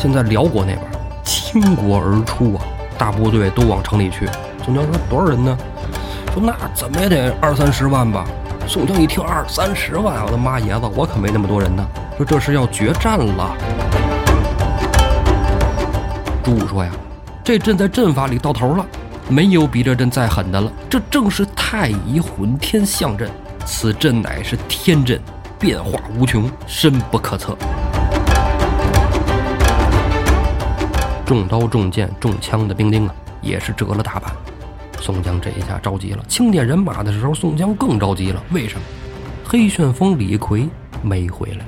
现在辽国那边倾国而出啊，大部队都往城里去。宋江说多少人呢？说那怎么也得二三十万吧。宋江一听二三十万，我的妈爷子，我可没那么多人呢。说这是要决战了。朱武说呀，这阵在阵法里到头了，没有比这阵再狠的了。这正是太乙混天象阵，此阵乃是天阵，变化无穷，深不可测。重刀重剑重枪的兵丁啊，也是折了大半。宋江这一下着急了，清点人马的时候，宋江更着急了。为什么？黑旋风李逵没回来。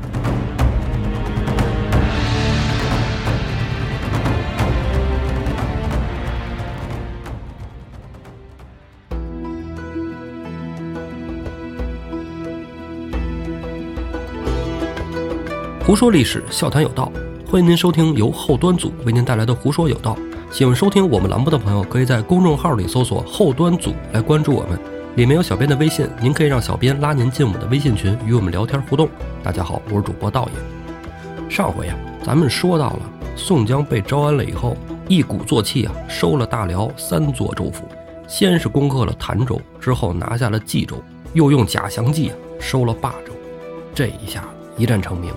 胡说历史，笑谈有道，欢迎您收听由后端组为您带来的《胡说有道》。喜欢收听我们栏目的朋友，可以在公众号里搜索“后端组”来关注我们，里面有小编的微信，您可以让小编拉您进我们的微信群，与我们聊天互动。大家好，我是主播道爷。上回呀，咱们说到了宋江被招安了以后，一鼓作气啊，收了大辽三座州府，先是攻克了潭州，之后拿下了冀州，又用假降计啊收了霸州，这一下一战成名。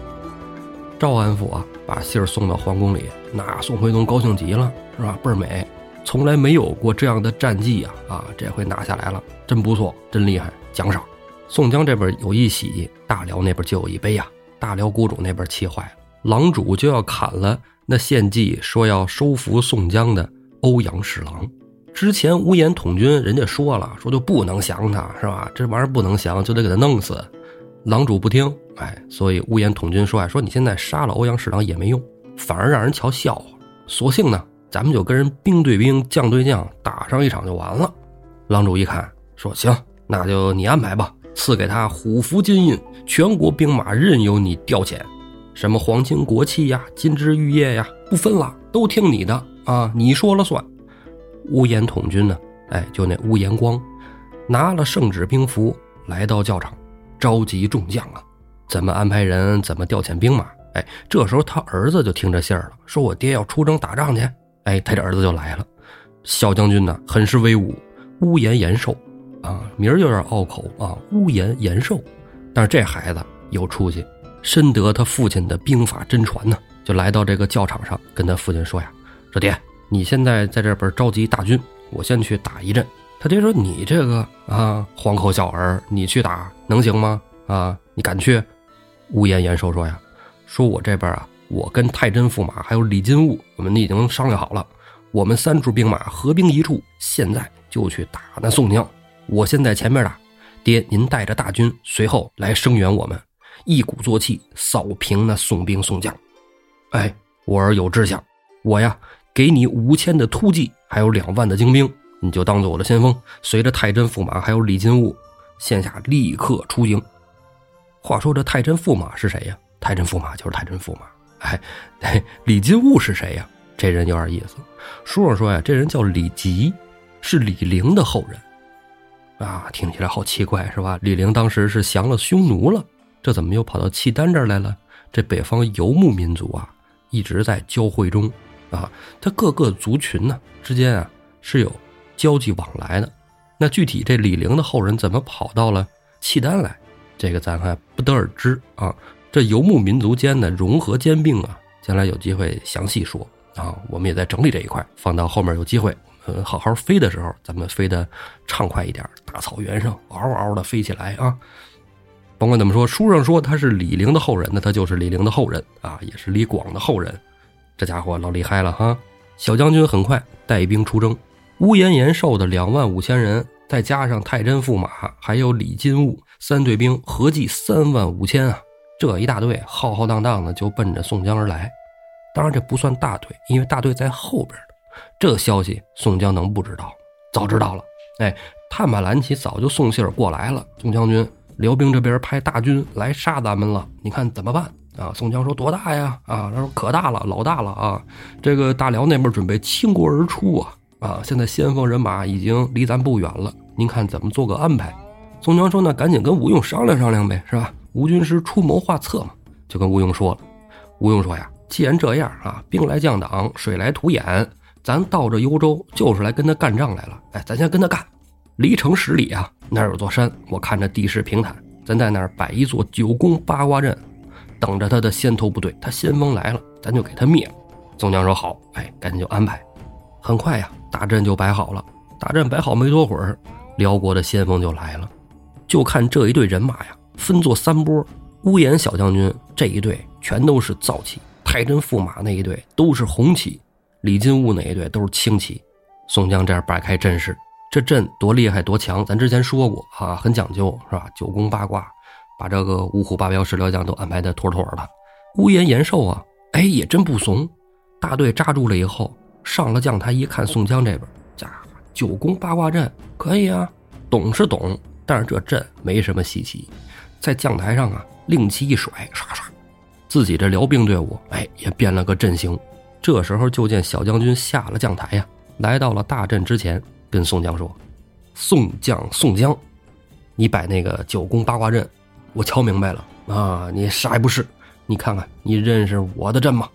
赵安府啊，把信儿送到皇宫里，那宋徽宗高兴极了，是吧？倍儿美，从来没有过这样的战绩呀！啊，这回拿下来了，真不错，真厉害，奖赏。宋江这边有一喜，大辽那边就有一悲呀。大辽国主那边气坏了，狼主就要砍了那献计说要收服宋江的欧阳侍郎。之前无言统军人家说了，说就不能降他，是吧？这玩意儿不能降，就得给他弄死。狼主不听，哎，所以乌延统军说：“哎，说你现在杀了欧阳侍郎也没用，反而让人瞧笑话。索性呢，咱们就跟人兵对兵，将对将，打上一场就完了。”狼主一看，说：“行，那就你安排吧，赐给他虎符金印，全国兵马任由你调遣，什么皇亲国戚呀、金枝玉叶呀，不分了，都听你的啊，你说了算。”乌延统军呢，哎，就那乌延光，拿了圣旨兵符，来到教场。召集众将啊，怎么安排人？怎么调遣兵马？哎，这时候他儿子就听着信儿了，说我爹要出征打仗去。哎，他这儿子就来了。小将军呢，很是威武，乌延延寿啊，名儿有点拗口啊，乌延延寿。但是这孩子有出息，深得他父亲的兵法真传呢，就来到这个教场上，跟他父亲说呀：“说爹，你现在在这边召集大军，我先去打一阵。”他爹说：“你这个啊，黄口小儿，你去打能行吗？啊，你敢去？”乌延延寿说：“呀，说我这边啊，我跟太真驸马还有李金吾，我们已经商量好了，我们三处兵马合兵一处，现在就去打那宋江。我先在前面打，爹您带着大军随后来声援我们，一鼓作气扫平那宋兵宋将。哎，我儿有志向，我呀，给你五千的突骑，还有两万的精兵。”你就当做我的先锋，随着太真驸马还有李金吾，现下立刻出营。话说这太真驸马是谁呀？太真驸马就是太真驸马。哎，李金吾是谁呀？这人有点意思。书上说呀，这人叫李吉，是李陵的后人。啊，听起来好奇怪是吧？李陵当时是降了匈奴了，这怎么又跑到契丹这儿来了？这北方游牧民族啊，一直在交汇中啊，他各个族群呢之间啊是有。交际往来的，那具体这李陵的后人怎么跑到了契丹来？这个咱还不得而知啊。这游牧民族间的融合兼并啊，将来有机会详细说啊。我们也在整理这一块，放到后面有机会，呃，好好飞的时候，咱们飞得畅快一点，大草原上嗷嗷的飞起来啊。甭管怎么说，书上说他是李陵的后人，那他就是李陵的后人啊，也是李广的后人。这家伙老厉害了哈！小将军很快带兵出征。乌延延寿的两万五千人，再加上太真驸马，还有李金吾三队兵，合计三万五千啊！这一大队浩浩荡荡的就奔着宋江而来。当然这不算大队，因为大队在后边的。这消息宋江能不知道？早知道了。哎，探马兰旗早就送信儿过来了。宋将军，辽兵这边派大军来杀咱们了，你看怎么办啊？宋江说：“多大呀？啊，他说可大了，老大了啊！这个大辽那边准备倾国而出啊！”啊，现在先锋人马已经离咱不远了，您看怎么做个安排？宋江说：“那赶紧跟吴用商量商量呗，是吧？吴军师出谋划策嘛。”就跟吴用说了。吴用说：“呀，既然这样啊，兵来将挡，水来土掩，咱到这幽州就是来跟他干仗来了。哎，咱先跟他干。离城十里啊，那儿有座山，我看着地势平坦，咱在那儿摆一座九宫八卦阵，等着他的先头部队。他先锋来了，咱就给他灭了。宋江说好，哎，赶紧就安排。很快呀，大阵就摆好了。大阵摆好没多会儿，辽国的先锋就来了。就看这一队人马呀，分作三波。乌延小将军这一队全都是皂旗，太真驸马那一队都是红旗，李金吾那一队都是青旗。宋江这样摆开阵势，这阵多厉害多强，咱之前说过啊，很讲究是吧？九宫八卦，把这个五虎八彪十六将都安排的妥妥的。乌延延寿啊，哎，也真不怂。大队扎住了以后，上了将台一看，宋江这边，家伙，九宫八卦阵可以啊，懂是懂，但是这阵没什么稀奇，在将台上啊。令旗一甩，唰唰，自己这辽兵队伍，哎，也变了个阵型。这时候就见小将军下了将台呀，来到了大阵之前，跟宋江说：“宋将宋江，你摆那个九宫八卦阵，我瞧明白了啊，你啥也不是。你看看，你认识我的阵吗？”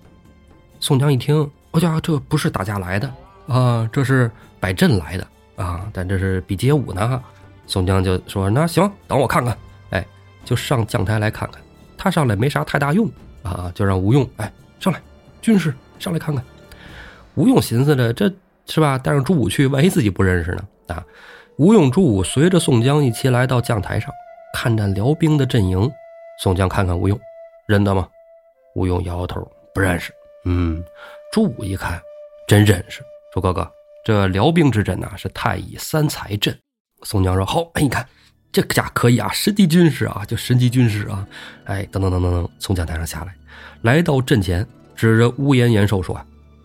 宋江一听，我家这不是打架来的啊，这是摆阵来的啊，但这是比街舞呢哈。宋江就说：“那行，等我看看。”哎就上将台来看看，他上来没啥太大用啊，就让吴用哎上来，军师上来看看。吴用寻思着，这是吧？带上朱武去，万一自己不认识呢啊！吴用、朱武随着宋江一起来到将台上，看着辽兵的阵营。宋江看看吴用，认得吗？吴用摇摇头，不认识。嗯，朱武一看，真认识，说哥哥，这辽兵之阵呐，是太乙三才阵。宋江说好，哎，你看。这家可以啊，神级军师啊，就神级军师啊，哎，等等等等等，从讲台上下来，来到阵前，指着乌延延寿说：“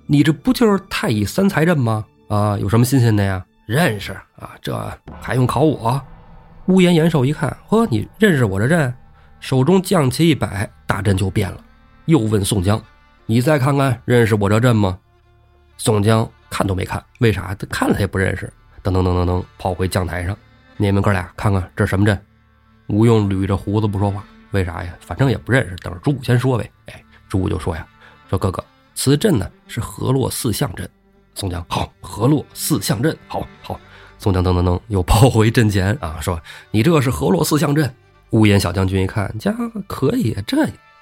你这不就是太乙三才阵吗？啊，有什么新鲜的呀？认识啊，这还用考我？”乌延延寿一看，呵，你认识我这阵？手中将旗一摆，大阵就变了。又问宋江：“你再看看，认识我这阵吗？”宋江看都没看，为啥？他看了他也不认识。噔噔噔噔噔，跑回将台上。你们哥俩看看这是什么阵？吴用捋着胡子不说话，为啥呀？反正也不认识，等着朱武先说呗。哎，朱武就说呀：“说哥哥，此阵呢是河洛四象阵。”宋江好，河洛四象阵，好好。宋江噔噔噔又跑回阵前啊，说：“你这是河洛四象阵。”乌延小将军一看，家可以，这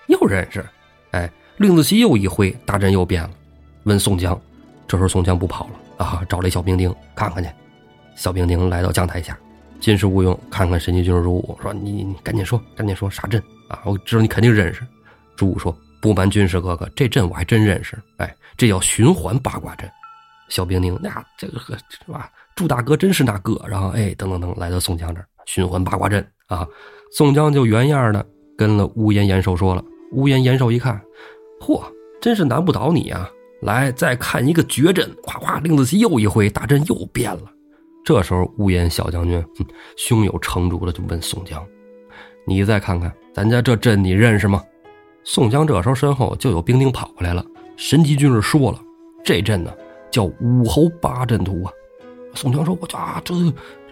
又认识。哎，令子旗又一挥，大阵又变了。问宋江，这时候宋江不跑了啊，找了一小兵丁看看去。小兵丁来到将台下。金师吴用看看神机军师朱武，说：“你你赶紧说，赶紧说啥阵啊？我知道你肯定认识。”朱武说：“不瞒军师哥哥，这阵我还真认识。哎，这叫循环八卦阵。”小兵丁，那这个是吧？朱大哥真是那个。然后哎，等等等，来到宋江这儿，循环八卦阵啊。宋江就原样的跟了乌延延寿说了。乌延延寿一看，嚯，真是难不倒你啊！来，再看一个绝阵，夸夸，令子旗又一挥，大阵又变了。这时候，乌延小将军胸有成竹的就问宋江：“你再看看咱家这阵，你认识吗？”宋江这时候身后就有兵丁跑过来了。神机军士说了：“这阵呢叫武侯八阵图啊。”宋江说：“我啊，这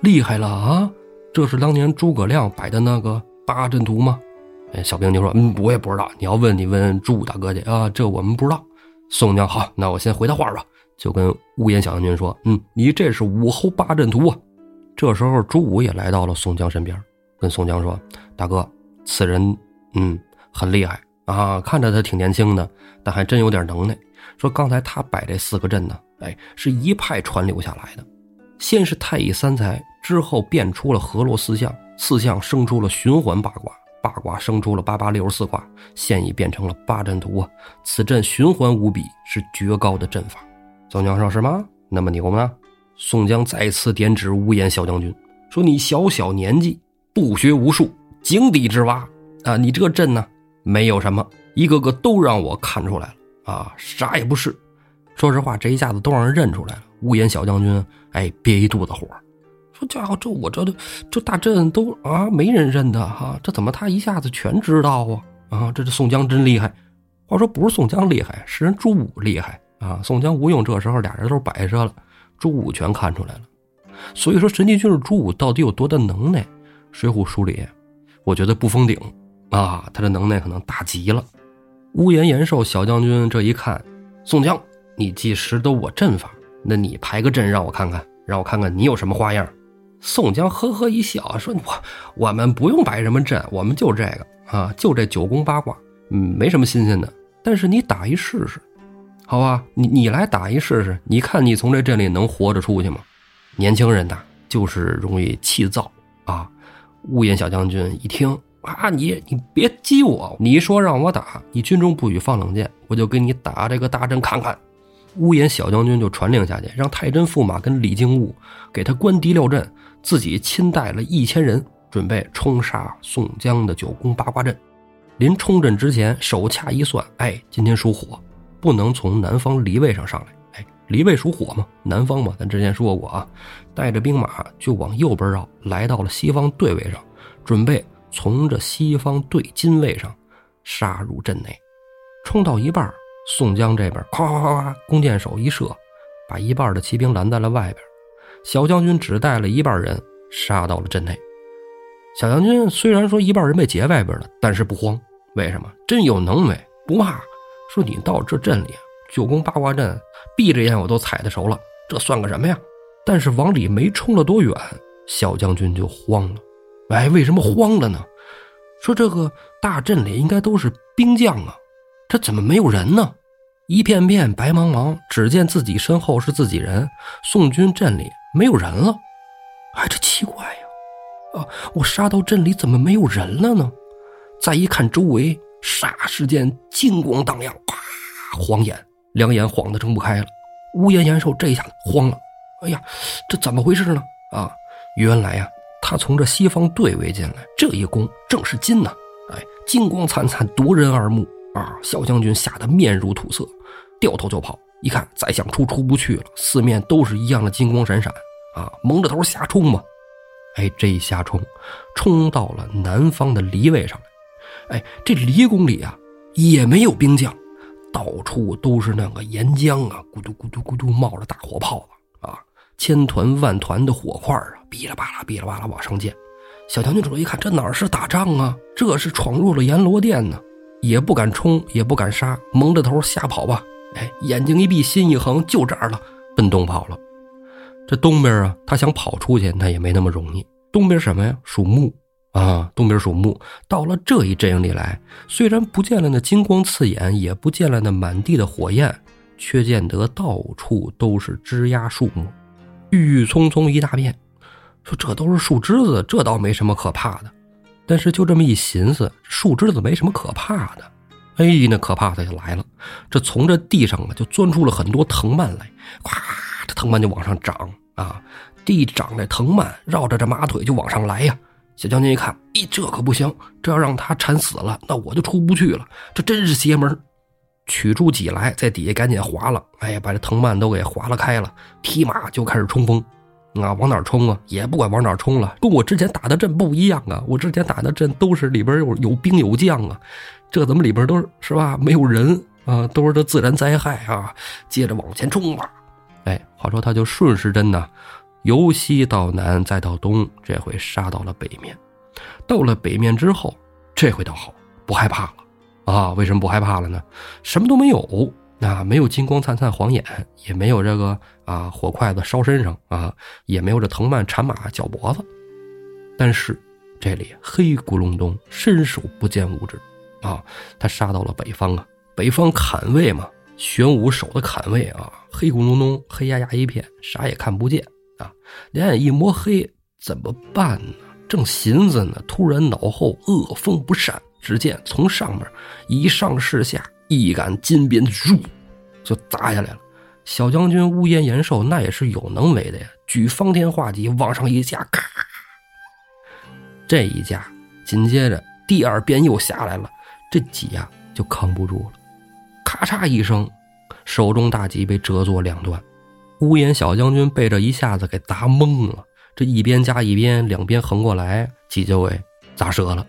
厉害了啊！这是当年诸葛亮摆的那个八阵图吗？”哎，小兵就说：“嗯，我也不知道。你要问，你问朱武大哥去啊，这我们不知道。”宋江好，那我先回他话吧。就跟乌延小将军说：“嗯，你这是武侯八阵图啊。”这时候，朱武也来到了宋江身边，跟宋江说：“大哥，此人嗯很厉害啊，看着他挺年轻的，但还真有点能耐。说刚才他摆这四个阵呢，哎，是一派传流下来的。先是太乙三才，之后变出了河洛四象，四象生出了循环八卦，八卦生出了八八六十四卦，现已变成了八阵图啊。此阵循环无比，是绝高的阵法。”宋江说：“是吗？那么牛呢？”宋江再次点指乌延小将军，说：“你小小年纪，不学无术，井底之蛙啊！你这个阵呢，没有什么，一个个都让我看出来了啊，啥也不是。说实话，这一下子都让人认出来了。乌延小将军，哎，憋一肚子火，说：‘家伙，这我这都这大阵都啊，没人认得哈，这怎么他一下子全知道啊？啊，这这宋江真厉害。话说不是宋江厉害，是人朱武厉害。”啊，宋江、吴用这时候俩人都摆设了，朱武全看出来了。所以说，神机军师朱武到底有多大能耐？《水浒》书里，我觉得不封顶啊，他的能耐可能大极了。乌延延寿小将军这一看，宋江，你既识得我阵法，那你排个阵让我看看，让我看看你有什么花样。宋江呵呵一笑，说：“我我们不用摆什么阵，我们就这个啊，就这九宫八卦，嗯，没什么新鲜的。但是你打一试试，好吧？你你来打一试试，你看你从这阵里能活着出去吗？年轻人呐，就是容易气躁啊。”乌眼小将军一听。啊，你你别激我！你说让我打，你军中不许放冷箭，我就给你打这个大阵看看。乌眼小将军就传令下去，让太真驸马跟李靖武给他关敌料阵，自己亲带了一千人，准备冲杀宋江的九宫八卦阵。临冲阵之前，手掐一算，哎，今天属火，不能从南方离位上上来。哎，离位属火嘛，南方嘛，咱之前说过啊，带着兵马就往右边绕，来到了西方对位上，准备。从这西方对金位上杀入阵内，冲到一半，宋江这边咵咵咵，弓箭手一射，把一半的骑兵拦在了外边。小将军只带了一半人杀到了阵内。小将军虽然说一半人被截外边了，但是不慌。为什么？真有能为，不怕。说你到这阵里，九宫八卦阵，闭着眼我都踩得熟了，这算个什么呀？但是往里没冲了多远，小将军就慌了。哎，为什么慌了呢？说这个大阵里应该都是兵将啊，这怎么没有人呢？一片片白茫茫，只见自己身后是自己人，宋军阵里没有人了。哎，这奇怪呀！啊，我杀到阵里怎么没有人了呢？再一看周围，霎时间金光荡漾，啪，晃眼，两眼晃得睁不开了。乌延延寿这一下子慌了，哎呀，这怎么回事呢？啊，原来呀。他从这西方对位进来，这一攻正是金呐！哎，金光灿灿，夺人耳目啊！小将军吓得面如土色，掉头就跑。一看再想出出不去了，四面都是一样的金光闪闪啊！蒙着头瞎冲吧！哎，这一瞎冲，冲到了南方的离位上。哎，这离宫里啊，也没有兵将，到处都是那个岩浆啊，咕嘟咕嘟咕嘟冒着大火泡子。千团万团的火块啊，哔啦吧啦，哔啦吧啦往上溅。小将军主一看，这哪是打仗啊？这是闯入了阎罗殿呢！也不敢冲，也不敢杀，蒙着头瞎跑吧。哎，眼睛一闭，心一横，就这儿了，奔东跑了。这东边啊，他想跑出去，那也没那么容易。东边什么呀？属木啊，东边属木。到了这一阵营里来，虽然不见了那金光刺眼，也不见了那满地的火焰，却见得到处都是枝桠树木。郁郁葱葱一大片，说这都是树枝子，这倒没什么可怕的。但是就这么一寻思，树枝子没什么可怕的。哎，那可怕的就来了，这从这地上啊就钻出了很多藤蔓来，咵，这藤蔓就往上长啊，地长的藤蔓绕着这马腿就往上来呀。小将军一看，咦，这可不行，这要让他缠死了，那我就出不去了。这真是邪门。取出戟来，在底下赶紧划了，哎呀，把这藤蔓都给划了开了，提马就开始冲锋，啊，往哪冲啊？也不管往哪冲了，跟我之前打的阵不一样啊！我之前打的阵都是里边有有兵有将啊，这怎么里边都是是吧？没有人啊，都是这自然灾害啊！接着往前冲吧，哎，话说他就顺时针呢，由西到南再到东，这回杀到了北面。到了北面之后，这回倒好，不害怕了。啊，为什么不害怕了呢？什么都没有，啊，没有金光灿灿晃眼，也没有这个啊火筷子烧身上啊，也没有这藤蔓缠马绞脖子。但是这里黑咕隆咚，伸手不见五指，啊，他杀到了北方啊，北方坎位嘛，玄武守的坎位啊，黑咕隆咚，黑压压一片，啥也看不见，两眼一摸黑，怎么办呢？正寻思呢，突然脑后恶风不善。只见从上面一上视下，一杆金鞭嗖就砸下来了。小将军乌延延寿那也是有能为的呀，举方天画戟往上一架，咔！这一架，紧接着第二鞭又下来了，这戟呀就扛不住了，咔嚓一声，手中大戟被折作两段。乌延小将军被这一下子给砸懵了，这一边加一边，两边横过来，戟就给砸折了。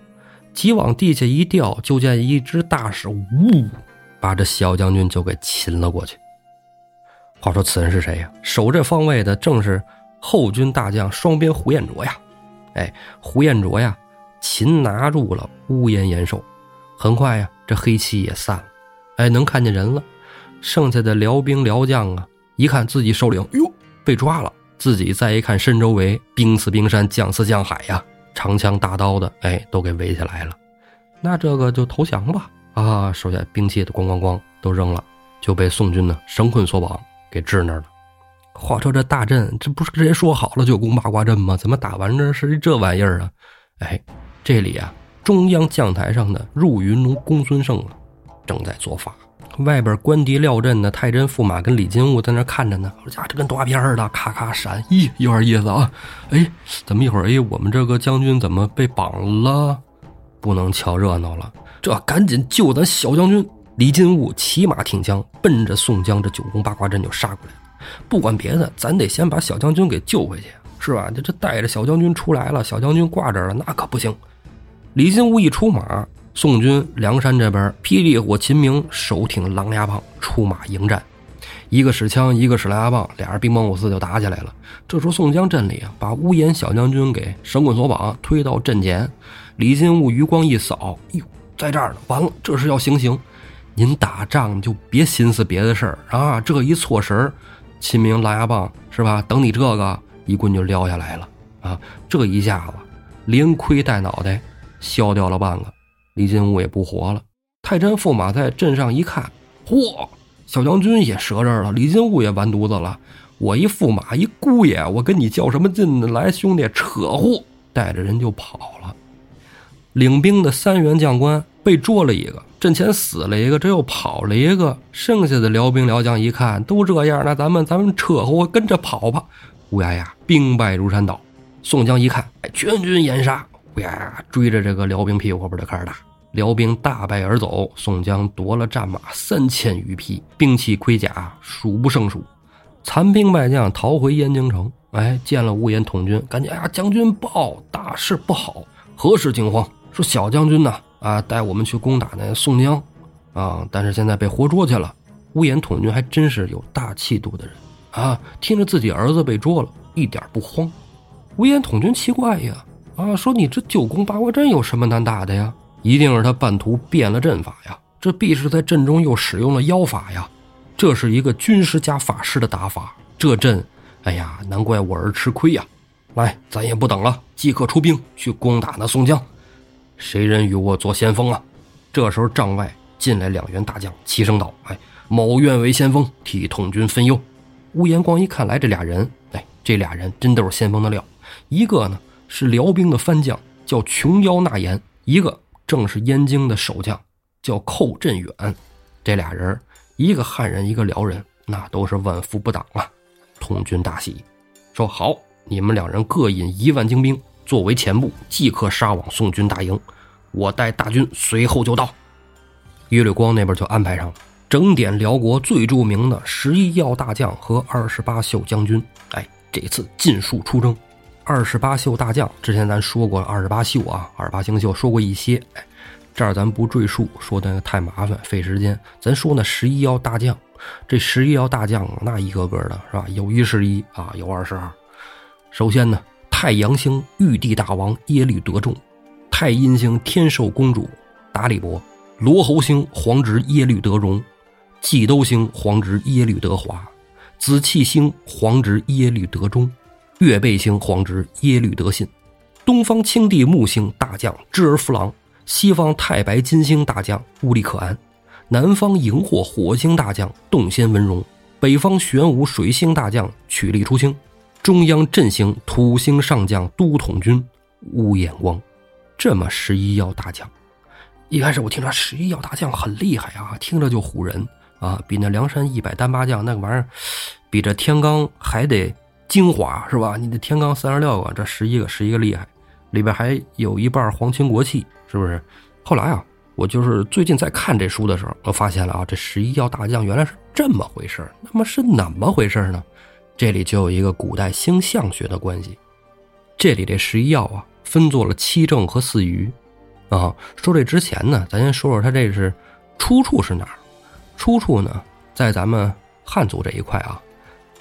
急往地下一掉，就见一只大手呜，把这小将军就给擒了过去。话说此人是谁呀？守这方位的正是后军大将双边胡彦卓呀！哎，胡彦卓呀，擒拿住了乌延延寿。很快呀，这黑气也散了，哎，能看见人了。剩下的辽兵辽将啊，一看自己首领，哟，被抓了。自己再一看身周围，兵似冰山，将似江海呀，长枪大刀的，哎，都给围起来了。那这个就投降吧。啊，手下兵器的咣咣咣都扔了，就被宋军呢绳捆索绑，给置那儿了。话说这大阵，这不是之前说好了九宫八卦阵吗？怎么打完这是这玩意儿啊？哎，这里啊，中央将台上的入云龙公孙胜啊正在做法，外边官敌廖阵的太真驸马跟李金吾在那看着呢。我家这跟动画片似的，咔咔闪，咦，有点意思啊！哎，怎么一会儿？哎，我们这个将军怎么被绑了？不能瞧热闹了。这赶紧救咱小将军！李金吾骑马挺枪，奔着宋江这九宫八卦阵就杀过来。不管别的，咱得先把小将军给救回去，是吧？这这带着小将军出来了，小将军挂这了，那可不行。李金吾一出马，宋军梁山这边霹雳火秦明手挺狼牙棒出马迎战，一个使枪，一个使狼牙棒，俩人兵帮五四就打起来了。这时候宋江阵里啊，把乌延小将军给绳捆索绑，推到阵前。李金吾余光一扫，哟。在这儿呢，完了，这是要行刑。您打仗就别心思别的事儿啊！这一错神儿，秦明狼牙棒是吧？等你这个一棍就撩下来了啊！这一下子连盔带脑袋削掉了半个，李金吾也不活了。太真驸马在阵上一看，嚯，小将军也折这儿了，李金吾也完犊子了。我一驸马一姑爷，我跟你较什么劲呢？来，兄弟，扯呼，带着人就跑了。领兵的三员将官。被捉了一个，阵前死了一个，这又跑了一个，剩下的辽兵辽将一看都这样，那咱们咱们扯呼跟着跑吧。乌鸦呀，兵败如山倒。宋江一看，哎，全军掩杀，呀追着这个辽兵屁股后边就开始打，辽兵大败而走。宋江夺了战马三千余匹，兵器盔甲数不胜数，残兵败将逃回燕京城。哎，见了乌延统军，赶紧哎呀，将军报大事不好，何事惊慌？说小将军呢？啊，带我们去攻打那宋江，啊！但是现在被活捉去了。乌延统军还真是有大气度的人啊！听着自己儿子被捉了，一点不慌。乌延统军奇怪呀，啊，说你这九宫八卦阵有什么难打的呀？一定是他半途变了阵法呀，这必是在阵中又使用了妖法呀。这是一个军师加法师的打法，这阵，哎呀，难怪我儿吃亏呀！来，咱也不等了，即刻出兵去攻打那宋江。谁人与我做先锋啊？这时候帐外进来两员大将，齐声道：“哎，某愿为先锋，替统军分忧。”乌延光一看来这俩人，哎，这俩人真都是先锋的料。一个呢是辽兵的番将，叫琼腰纳言；一个正是燕京的守将，叫寇振远。这俩人，一个汉人，一个辽人，那都是万夫不挡啊！统军大喜，说：“好，你们两人各引一万精兵。”作为前部，即刻杀往宋军大营，我带大军随后就到。于略光那边就安排上了，整点辽国最著名的十一要大将和二十八宿将军。哎，这次尽数出征。二十八宿大将之前咱说过，二十八宿啊，二十八星宿说过一些。哎，这儿咱不赘述，说的太麻烦费时间。咱说那十一要大将，这十一要大将那一个个的是吧？有一十一啊，有二十二。首先呢。太阳星玉帝大王耶律德重，太阴星天寿公主达里伯，罗侯星皇侄耶律德荣，季都星皇侄耶律德华，紫气星皇侄耶律德忠，月背星皇侄耶律德信，东方青帝木星大将支儿夫郎，西方太白金星大将乌力可安，南方荧惑火星大将洞仙文荣，北方玄武水星大将曲力出清。中央阵型土星上将都统军乌眼光，这么十一要大将，一开始我听着十一要大将很厉害啊，听着就唬人啊，比那梁山一百单八将那个玩意儿，比这天罡还得精华是吧？你的天罡三十六个，这十一个十一个厉害，里边还有一半皇亲国戚，是不是？后来啊，我就是最近在看这书的时候，我发现了啊，这十一要大将原来是这么回事那么是怎么回事呢？这里就有一个古代星象学的关系。这里这十一曜啊，分作了七正和四余。啊，说这之前呢，咱先说说它这是出处是哪儿？出处呢，在咱们汉族这一块啊，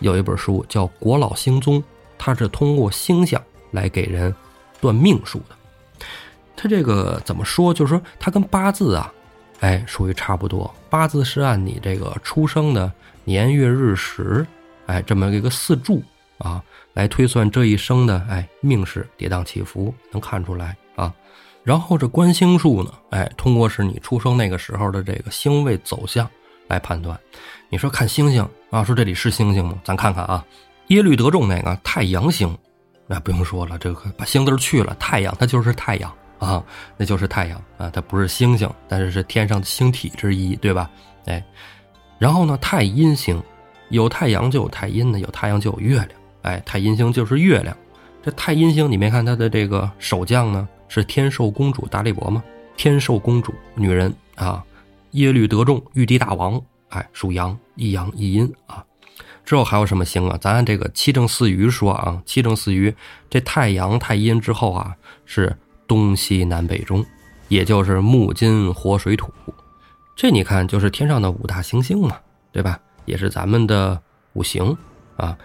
有一本书叫《国老星宗》，它是通过星象来给人断命数的。它这个怎么说？就是说它跟八字啊哎，属于差不多。八字是按你这个出生的年月日时，哎，这么一个四柱啊，来推算这一生的哎命势跌宕起伏，能看出来啊。然后这观星术呢，哎，通过是你出生那个时候的这个星位走向来判断。你说看星星啊，说这里是星星吗？咱看看啊，耶律德中那个太阳星，那不用说了，这个把星字去了，太阳它就是太阳啊，那就是太阳啊，它不是星星，但是是天上的星体之一，对吧？哎，然后呢，太阴星，有太阳就有太阴的，有太阳就有月亮，哎，太阴星就是月亮。这太阴星，你没看它的这个守将呢？是天寿公主达利伯吗？天寿公主，女人啊，耶律德中，玉帝大王，哎，属阳，一阳一阴啊。之后还有什么星啊？咱按这个七正四余说啊，七正四余，这太阳太阴之后啊，是东西南北中，也就是木金火水土。这你看就是天上的五大行星嘛，对吧？也是咱们的五行啊，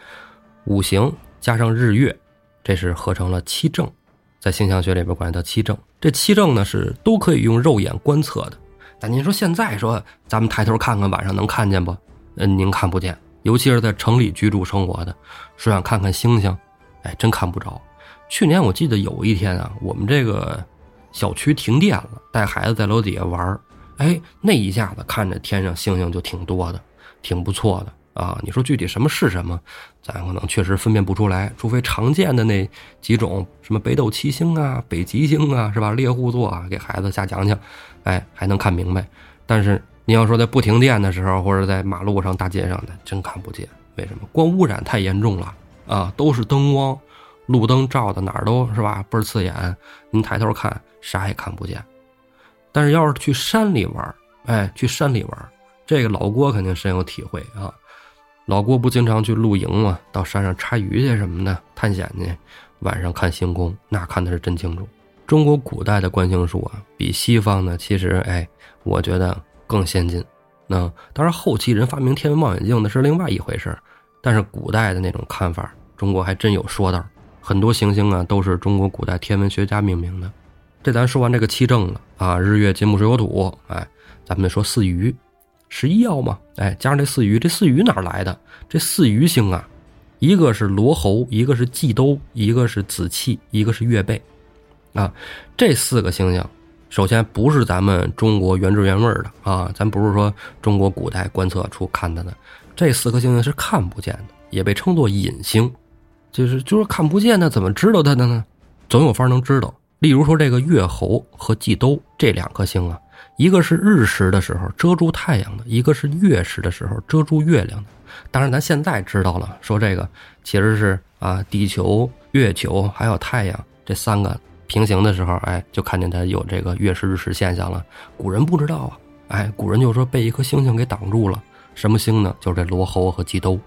五行加上日月，这是合成了七正。在星象学里边管它叫七正，这七正呢是都可以用肉眼观测的。但您说现在说咱们抬头看看晚上能看见不？嗯，您看不见，尤其是在城里居住生活的，说想看看星星，哎，真看不着。去年我记得有一天啊，我们这个小区停电了，带孩子在楼底下玩哎，那一下子看着天上星星就挺多的，挺不错的。啊，你说具体什么是什么，咱可能确实分辨不出来，除非常见的那几种，什么北斗七星啊、北极星啊，是吧？猎户座啊，给孩子瞎讲讲，哎，还能看明白。但是你要说在不停电的时候，或者在马路上、大街上的，真看不见。为什么？光污染太严重了啊，都是灯光，路灯照的哪儿都是吧，倍儿刺眼。您抬头看，啥也看不见。但是要是去山里玩，哎，去山里玩，这个老郭肯定深有体会啊。老郭不经常去露营吗？到山上插鱼去什么的，探险去。晚上看星空，那看的是真清楚。中国古代的观星术啊，比西方呢，其实哎，我觉得更先进。那当然，后期人发明天文望远镜那是另外一回事但是古代的那种看法，中国还真有说道。很多行星啊，都是中国古代天文学家命名的。这咱说完这个七正了啊，日月金木水火土，哎，咱们说四余。十一曜嘛，哎，加上这四余，这四余哪来的？这四余星啊，一个是罗侯，一个是季兜，一个是子气，一个是月背，啊，这四个星星，首先不是咱们中国原汁原味的啊，咱不是说中国古代观测出看的。这四颗星星是看不见的，也被称作隐星，就是就是看不见的，怎么知道它的呢？总有法能知道。例如说这个月猴和季兜这两颗星啊。一个是日食的时候遮住太阳的，一个是月食的时候遮住月亮的。当然，咱现在知道了，说这个其实是啊，地球、月球还有太阳这三个平行的时候，哎，就看见它有这个月食日食现象了。古人不知道啊，哎，古人就说被一颗星星给挡住了。什么星呢？就是这罗喉和鸡兜。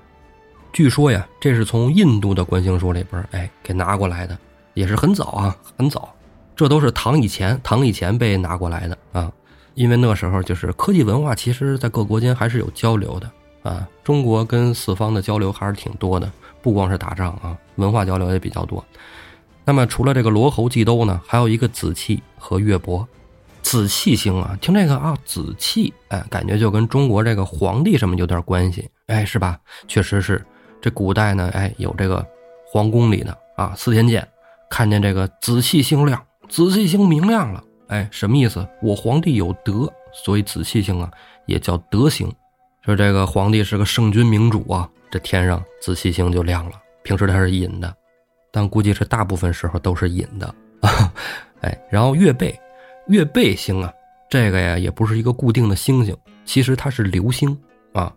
据说呀，这是从印度的观星术里边哎给拿过来的，也是很早啊，很早。这都是唐以前，唐以前被拿过来的啊。因为那时候就是科技文化，其实在各国间还是有交流的啊。中国跟四方的交流还是挺多的，不光是打仗啊，文化交流也比较多。那么除了这个罗侯季兜呢，还有一个子气和月伯。子气星啊，听这个啊，子气，哎，感觉就跟中国这个皇帝什么有点关系，哎，是吧？确实是，这古代呢，哎，有这个皇宫里的啊，司天监看见这个子气星亮，子气星明亮了。哎，什么意思？我皇帝有德，所以紫气星啊也叫德星。说这个皇帝是个圣君明主啊，这天上紫气星就亮了。平时它是隐的，但估计是大部分时候都是隐的啊。哎，然后月背，月背星啊，这个呀也不是一个固定的星星，其实它是流星啊，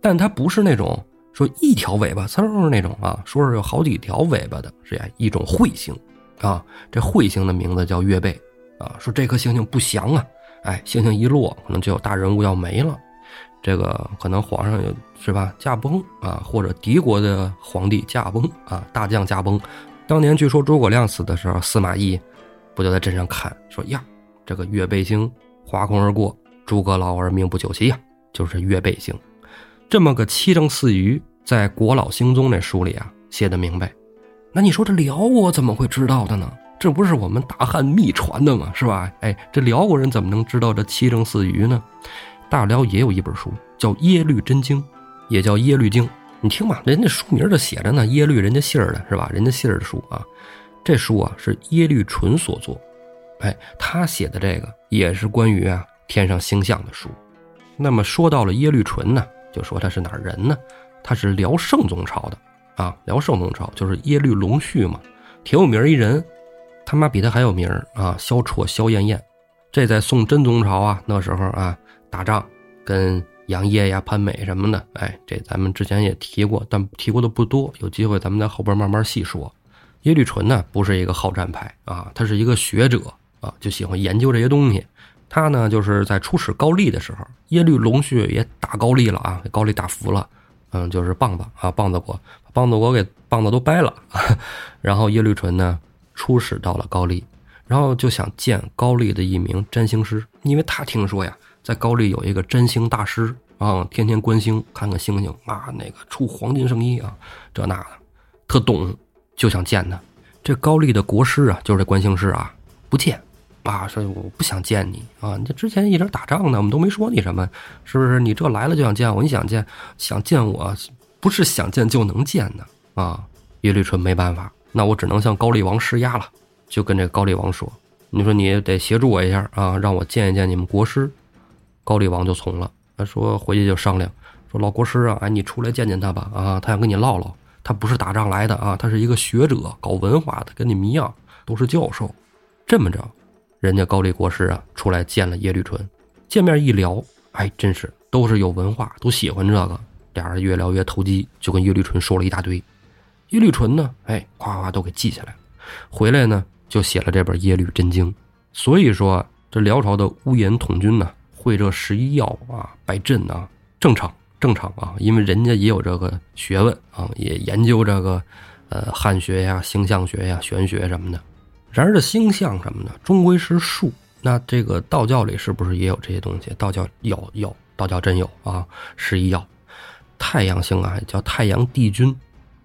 但它不是那种说一条尾巴嗖那种啊，说是有好几条尾巴的，是呀一种彗星啊。这彗星的名字叫月背。啊，说这颗星星不祥啊！哎，星星一落，可能就有大人物要没了。这个可能皇上是吧驾崩啊，或者敌国的皇帝驾崩啊，大将驾崩。当年据说诸葛亮死的时候，司马懿不就在镇上看，说呀，这个月背星划空而过，诸葛老儿命不久兮呀，就是月背星。这么个七正四余，在《国老兴宗》那书里啊写的明白。那你说这辽国怎么会知道的呢？这不是我们大汉秘传的吗？是吧？哎，这辽国人怎么能知道这七正四余呢？大辽也有一本书叫《耶律真经》，也叫《耶律经》。你听吧，人家书名就写着呢，耶律人家姓儿的是吧？人家姓儿的书啊，这书啊是耶律淳所作。哎，他写的这个也是关于啊天上星象的书。那么说到了耶律淳呢，就说他是哪儿人呢？他是辽圣宗朝的啊，辽圣宗朝就是耶律隆绪嘛，挺有名一人。他妈比他还有名啊，萧绰、萧燕燕。这在宋真宗朝啊，那时候啊打仗跟杨业呀、潘美什么的，哎，这咱们之前也提过，但提过的不多，有机会咱们在后边慢慢细说。耶律淳呢，不是一个好战派啊，他是一个学者啊，就喜欢研究这些东西。他呢，就是在出使高丽的时候，耶律隆绪也打高丽了啊，给高丽打服了，嗯，就是棒子啊，棒子国，棒子国给棒子都掰了。然后耶律淳呢，出使到了高丽，然后就想见高丽的一名占星师，因为他听说呀，在高丽有一个占星大师啊，天天观星，看看星星啊，那个出黄金圣衣啊，这那的，特懂，就想见他。这高丽的国师啊，就是这观星师啊，不见。啊，说我不想见你啊！你这之前一直打仗呢，我们都没说你什么，是不是？你这来了就想见我？你想见，想见我，不是想见就能见的啊！耶律纯没办法，那我只能向高丽王施压了，就跟这高丽王说：“你说你得协助我一下啊，让我见一见你们国师。”高丽王就从了，他说回去就商量，说老国师啊，哎，你出来见见他吧啊，他想跟你唠唠，他不是打仗来的啊，他是一个学者，搞文化的，跟你们一样，都是教授，这么着。人家高丽国师啊，出来见了耶律淳，见面一聊，哎，真是都是有文化，都喜欢这个，俩人越聊越投机，就跟耶律淳说了一大堆。耶律淳呢，哎，夸夸都给记下来，回来呢就写了这本《耶律真经》。所以说，这辽朝的乌延统军呢，会这十一曜啊、摆阵啊，正常正常啊，因为人家也有这个学问啊，也研究这个呃汉学呀、星象学呀、玄学什么的。然而这星象什么的，终归是术。那这个道教里是不是也有这些东西？道教有有，道教真有啊。十一曜，太阳星啊叫太阳帝君，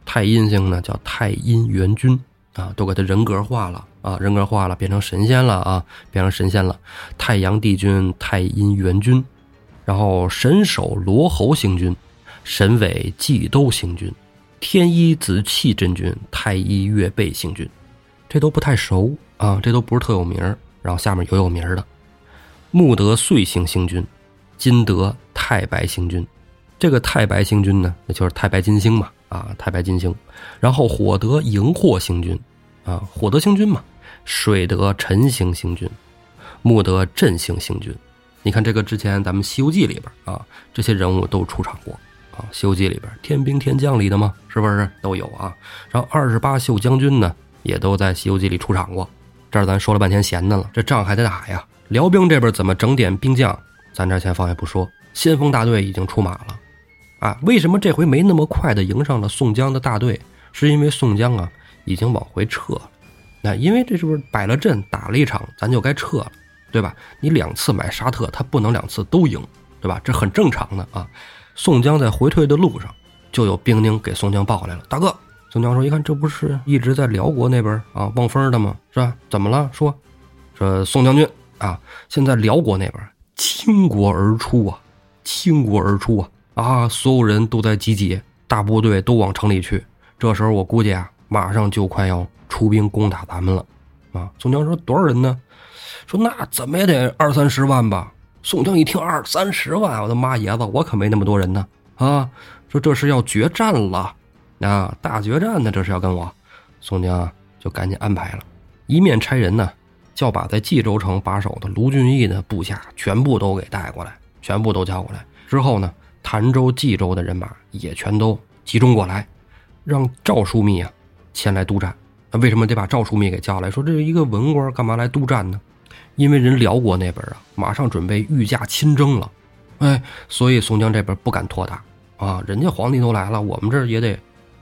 太阴星呢叫太阴元君啊，都给他人格化了啊，人格化了，变成神仙了啊，变成神仙了。太阳帝君、太阴元君，然后神首罗侯星君，神尾季兜星君，天一紫气真君，太一月背星君。这都不太熟啊，这都不是特有名然后下面有有名的，木德岁星星君，金德太白星君。这个太白星君呢，那就是太白金星嘛啊，太白金星。然后火德荧惑星君啊，火德星君嘛。水德辰星星君，木德震星星君。你看这个之前咱们《西游记》里边啊，这些人物都出场过啊，《西游记》里边天兵天将里的嘛，是不是都有啊？然后二十八宿将军呢？也都在《西游记》里出场过，这儿咱说了半天闲的了，这仗还得打呀。辽兵这边怎么整点兵将，咱这先放下不说。先锋大队已经出马了，啊，为什么这回没那么快的迎上了宋江的大队？是因为宋江啊已经往回撤了。那因为这是不是摆了阵打了一场，咱就该撤了，对吧？你两次买沙特，他不能两次都赢，对吧？这很正常的啊。宋江在回退的路上，就有兵丁给宋江报来了，大哥。宋江说：“一看，这不是一直在辽国那边啊望风的吗？是吧？怎么了？说，说宋将军啊，现在辽国那边倾国而出啊，倾国而出啊啊！所有人都在集结，大部队都往城里去。这时候我估计啊，马上就快要出兵攻打咱们了啊！”宋江说：“多少人呢？”说：“那怎么也得二三十万吧。”宋江一听二三十万，我的妈爷子，我可没那么多人呢啊！说这是要决战了。啊，大决战呢，这是要跟我，宋江就赶紧安排了，一面差人呢，叫把在冀州城把守的卢俊义的部下全部都给带过来，全部都叫过来。之后呢，潭州、冀州的人马也全都集中过来，让赵枢密啊前来督战。那为什么得把赵枢密给叫来？说这是一个文官干嘛来督战呢？因为人辽国那边啊，马上准备御驾亲征了，哎，所以宋江这边不敢拖沓啊，人家皇帝都来了，我们这儿也得。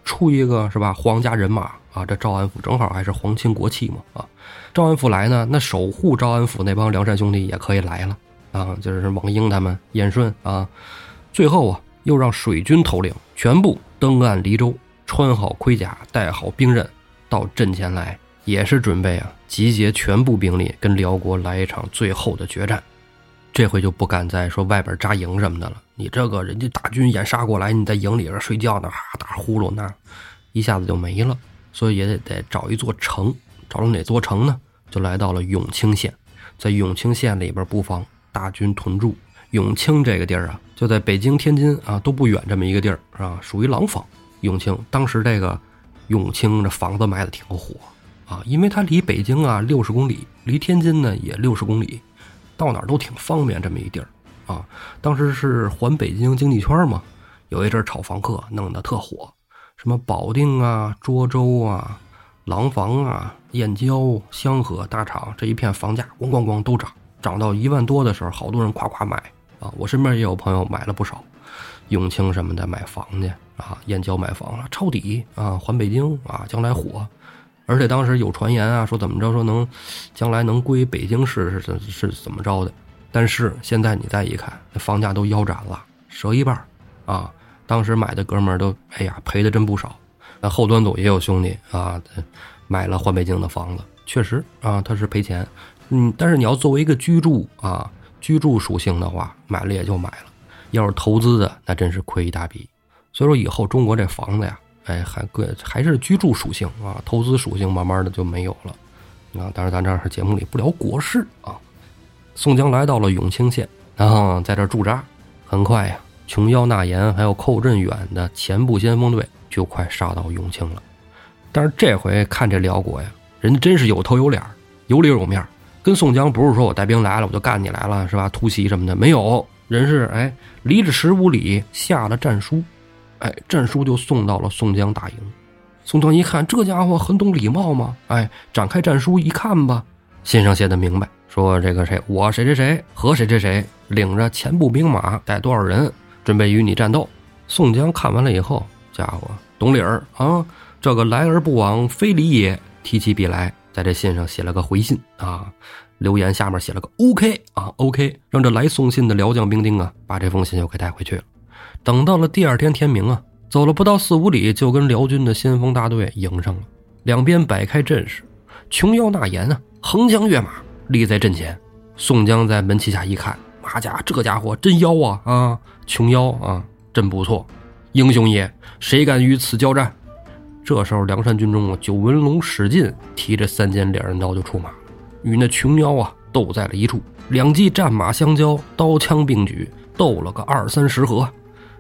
出一个是吧？皇家人马啊，这赵安府正好还是皇亲国戚嘛啊！赵安府来呢，那守护赵安府那帮梁山兄弟也可以来了啊！就是王英他们、燕顺啊。最后啊，又让水军头领全部登岸离州，穿好盔甲，带好兵刃，到阵前来也是准备啊集结全部兵力跟辽国来一场最后的决战。这回就不敢再说外边扎营什么的了。你这个人家大军掩杀过来，你在营里边睡觉呢，哈打呼噜，那一下子就没了。所以也得得找一座城，找了哪座城呢？就来到了永清县，在永清县里边布防，大军屯驻。永清这个地儿啊，就在北京、天津啊都不远这么一个地儿啊，属于廊坊。永清当时这个永清这房子卖的挺火啊，因为它离北京啊六十公里，离天津呢也六十公里。到哪儿都挺方便，这么一地儿，啊，当时是环北京经济圈嘛，有一阵炒房客弄得特火，什么保定啊、涿州啊、廊坊啊、燕郊、香河大厂这一片房价咣咣咣都涨，涨到一万多的时候，好多人夸夸买啊，我身边也有朋友买了不少，永清什么的买房去啊，燕郊买房了，抄底啊，还北京啊，将来火。而且当时有传言啊，说怎么着说能，将来能归北京市是是是怎么着的？但是现在你再一看，那房价都腰斩了，折一半啊！当时买的哥们儿都哎呀赔的真不少。那后端组也有兄弟啊，买了环北京的房子，确实啊他是赔钱。嗯，但是你要作为一个居住啊居住属性的话，买了也就买了。要是投资的，那真是亏一大笔。所以说以后中国这房子呀。哎，还贵，还是居住属性啊，投资属性慢慢的就没有了啊。当然，咱这儿节目里不聊国事啊。宋江来到了永清县，然后在这驻扎。很快呀，琼瑶、纳言还有寇振远的前部先锋队就快杀到永清了。但是这回看这辽国呀，人真是有头有脸，有里有面。跟宋江不是说我带兵来了我就干你来了是吧？突袭什么的没有，人是哎离着十五里下了战书。哎，战书就送到了宋江大营。宋江一看，这家伙很懂礼貌嘛。哎，展开战书一看吧，信上写的明白，说这个谁，我谁谁谁和谁谁谁领着前部兵马，带多少人，准备与你战斗。宋江看完了以后，家伙懂理儿啊，这个来而不往非礼也。提起笔来，在这信上写了个回信啊，留言下面写了个 OK 啊，OK，让这来送信的辽将兵丁啊，把这封信又给带回去了。等到了第二天天明啊，走了不到四五里，就跟辽军的先锋大队迎上了。两边摆开阵势，琼瑶纳言啊，横枪跃马立在阵前。宋江在门旗下一看，马家这家伙真妖啊啊！琼瑶啊，真不错，英雄也，谁敢与此交战？这时候，梁山军中啊，九纹龙史进提着三尖两刃刀就出马，与那琼妖啊斗在了一处。两骑战马相交，刀枪并举，斗了个二三十合。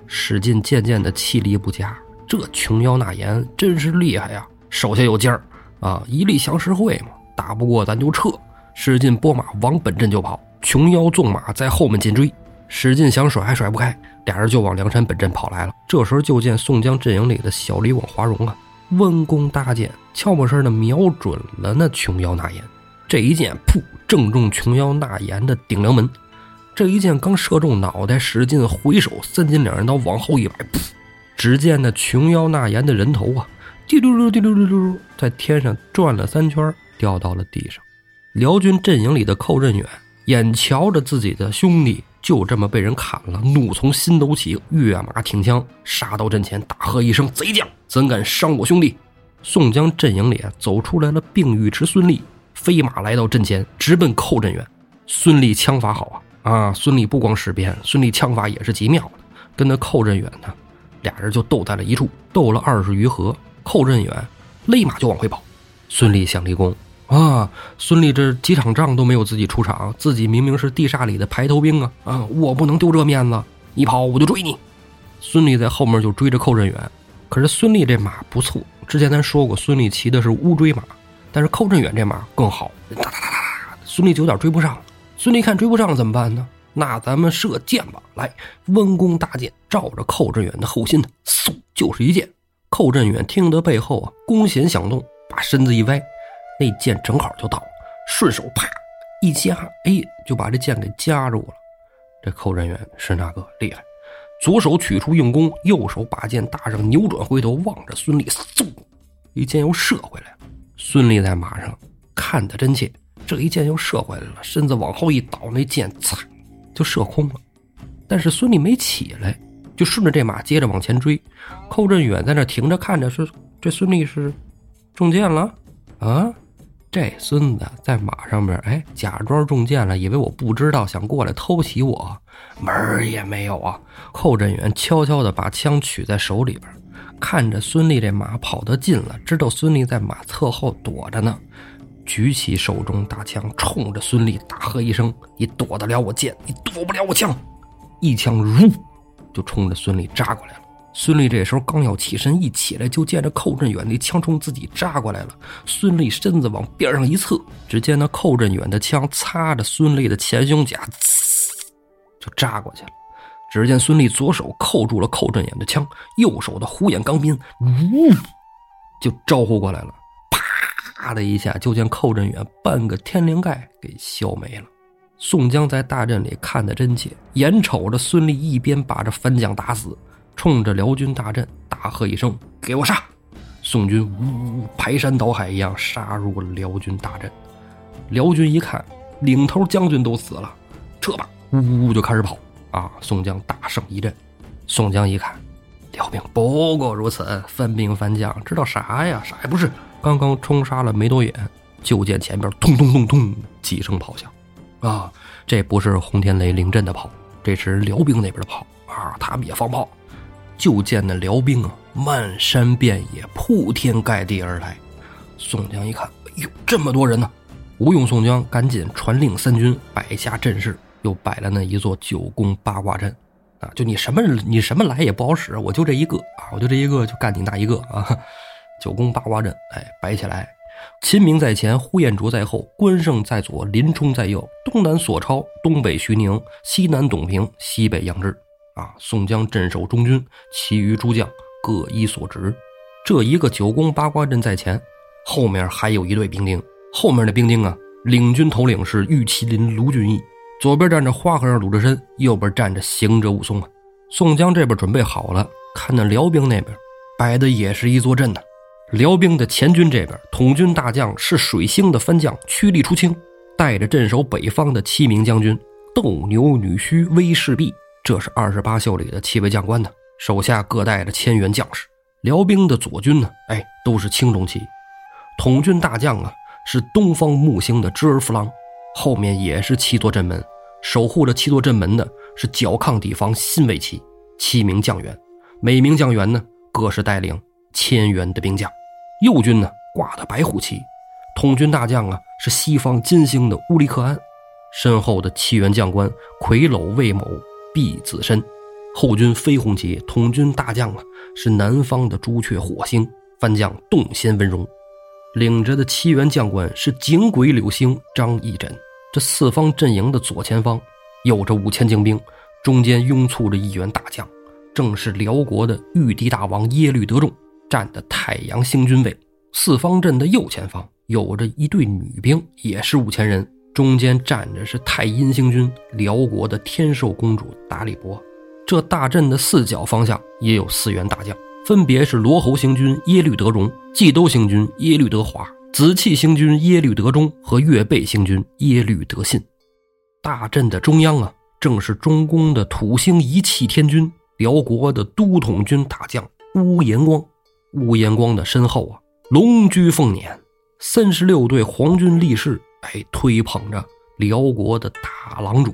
史进渐渐的气力不佳，这琼瑶纳言真是厉害呀，手下有劲儿啊！一力降十会嘛，打不过咱就撤。史进拨马往本阵就跑，琼妖纵马在后面紧追。史进想甩还甩不开，俩人就往梁山本阵跑来了。这时候就见宋江阵营里的小李广华容啊，弯弓搭箭，悄不声的瞄准了那琼瑶纳言。这一箭，噗，正中琼瑶纳言的顶梁门。这一箭刚射中脑袋，使劲回手，三尖两刃刀往后一摆，噗！只见那琼瑶纳言的人头啊，滴溜溜、滴溜溜溜，在天上转了三圈，掉到了地上。辽军阵营里的寇振远眼瞧着自己的兄弟就这么被人砍了，怒从心头起，跃马挺枪，杀到阵前，大喝一声：“贼将，怎敢伤我兄弟？”宋江阵营里，走出来了并尉迟孙立，飞马来到阵前，直奔寇振远。孙立枪法好啊！啊，孙立不光使鞭，孙立枪法也是极妙的。跟那寇振远呢，俩人就斗在了一处，斗了二十余合。寇振远立马就往回跑，孙立想立功啊！孙立这几场仗都没有自己出场，自己明明是地煞里的排头兵啊！啊，我不能丢这面子，你跑我就追你。孙立在后面就追着寇振远，可是孙立这马不错，之前咱说过，孙立骑的是乌骓马，但是寇振远这马更好，哒哒哒哒，孙立就有点追不上。孙立看追不上怎么办呢？那咱们射箭吧！来，弯弓搭箭，照着寇振远的后心，嗖，就是一箭。寇振远听得背后啊弓弦响动，把身子一歪，那箭正好就到，顺手啪一夹，哎，就把这箭给夹住了。这寇振远是那个厉害，左手取出硬弓，右手把箭搭上，扭转回头望着孙立，嗖，一箭又射回来了。孙立在马上看得真切。这一箭又射回来了，身子往后一倒，那箭擦就射空了。但是孙俪没起来，就顺着这马接着往前追。寇振远在那停着看着，是这孙俪是中箭了啊？这孙子在马上边，哎，假装中箭了，以为我不知道，想过来偷袭我，门儿也没有啊！寇振远悄悄地把枪取在手里边，看着孙俪这马跑得近了，知道孙俪在马侧后躲着呢，举起手中大枪，冲着孙俪大喝一声：“你躲得了我剑，你躲不了我枪！”一枪如就冲着孙俪扎过来了。孙俪这时候刚要起身，一起来就见着寇振远的枪冲自己扎过来了。孙俪身子往边上一侧，只见那寇振远的枪擦着孙俪的前胸甲，呲就扎过去了。只见孙俪左手扣住了寇振远的枪，右手的虎眼钢鞭呜就招呼过来了。啪的一下，就见寇振远半个天灵盖给削没了。宋江在大阵里看得真切，眼瞅着孙俪一边把这反将打死。冲着辽军大阵大喝一声：“给我杀！”宋军呜呜排山倒海一样杀入了辽军大阵。辽军一看，领头将军都死了，撤吧！呜呜就开始跑。啊，宋江大胜一阵。宋江一看，辽兵不过如此，分兵反将，知道啥呀？啥也不是。刚刚冲杀了没多远，就见前边咚咚咚咚几声炮响。啊，这不是洪天雷临阵的炮，这是辽兵那边的炮。啊，他们也放炮。就见那辽兵啊，漫山遍野、铺天盖地而来。宋江一看，哎呦，这么多人呢！吴用、宋江赶紧传令三军摆下阵势，又摆了那一座九宫八卦阵。啊，就你什么你什么来也不好使，我就这一个啊，我就这一个就干你那一个啊！九宫八卦阵，哎，摆起来。秦明在前，呼延灼在后，关胜在左，林冲在右，东南索超，东北徐宁，西南董平，西北杨志。啊！宋江镇守中军，其余诸将各依所职。这一个九宫八卦阵在前，后面还有一队兵丁。后面的兵丁啊，领军头领是玉麒麟卢俊义，左边站着花和尚鲁智深，右边站着行者武松啊。宋江这边准备好了，看那辽兵那边摆的也是一座阵呢。辽兵的前军这边，统军大将是水星的番将屈力出清，带着镇守北方的七名将军斗牛女婿威士弼。这是二十八宿里的七位将官呢，手下各带着千员将士。辽兵的左军呢，哎，都是青龙骑。统军大将啊，是东方木星的支儿夫郎，后面也是七座阵门，守护着七座阵门的是角抗敌防新卫旗七名将员，每名将员呢，各是带领千员的兵将。右军呢，挂的白虎旗，统军大将啊，是西方金星的乌里克安，身后的七员将官魁首魏某。毕子申，后军飞鸿旗统军大将啊，是南方的朱雀火星番将洞仙文荣，领着的七员将官是景鬼柳星张义珍。这四方阵营的左前方有着五千精兵，中间拥簇着一员大将，正是辽国的玉帝大王耶律德重，站的太阳星军位。四方阵的右前方有着一队女兵，也是五千人。中间站着是太阴星君辽国的天寿公主达里伯，这大阵的四角方向也有四员大将，分别是罗侯星君耶律德荣、冀都星君耶律德华、紫气星君耶律德忠和月背星君耶律德信。大阵的中央啊，正是中宫的土星一气天君辽国的都统军大将乌延光。乌延光的身后啊，龙驹凤辇，三十六队皇军力士。哎，推捧着辽国的大郎主，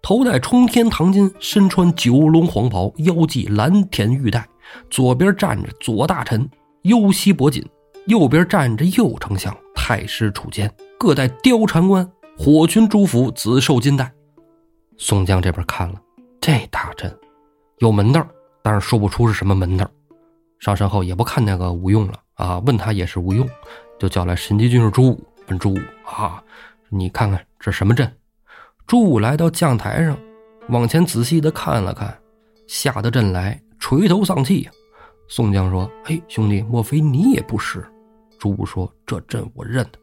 头戴冲天唐巾，身穿九龙黄袍，腰系蓝田玉带。左边站着左大臣右西伯锦，右边站着右丞相太师楚坚，各带貂蝉冠、火裙朱服、紫绶金带。宋江这边看了这大阵，有门道，但是说不出是什么门道。上山后也不看那个吴用了啊，问他也是吴用，就叫来神机军师朱武。朱武啊，你看看这什么阵？朱武来到将台上，往前仔细的看了看，下的阵来垂头丧气呀。宋江说：“嘿，兄弟，莫非你也不识？”朱武说：“这阵我认得。”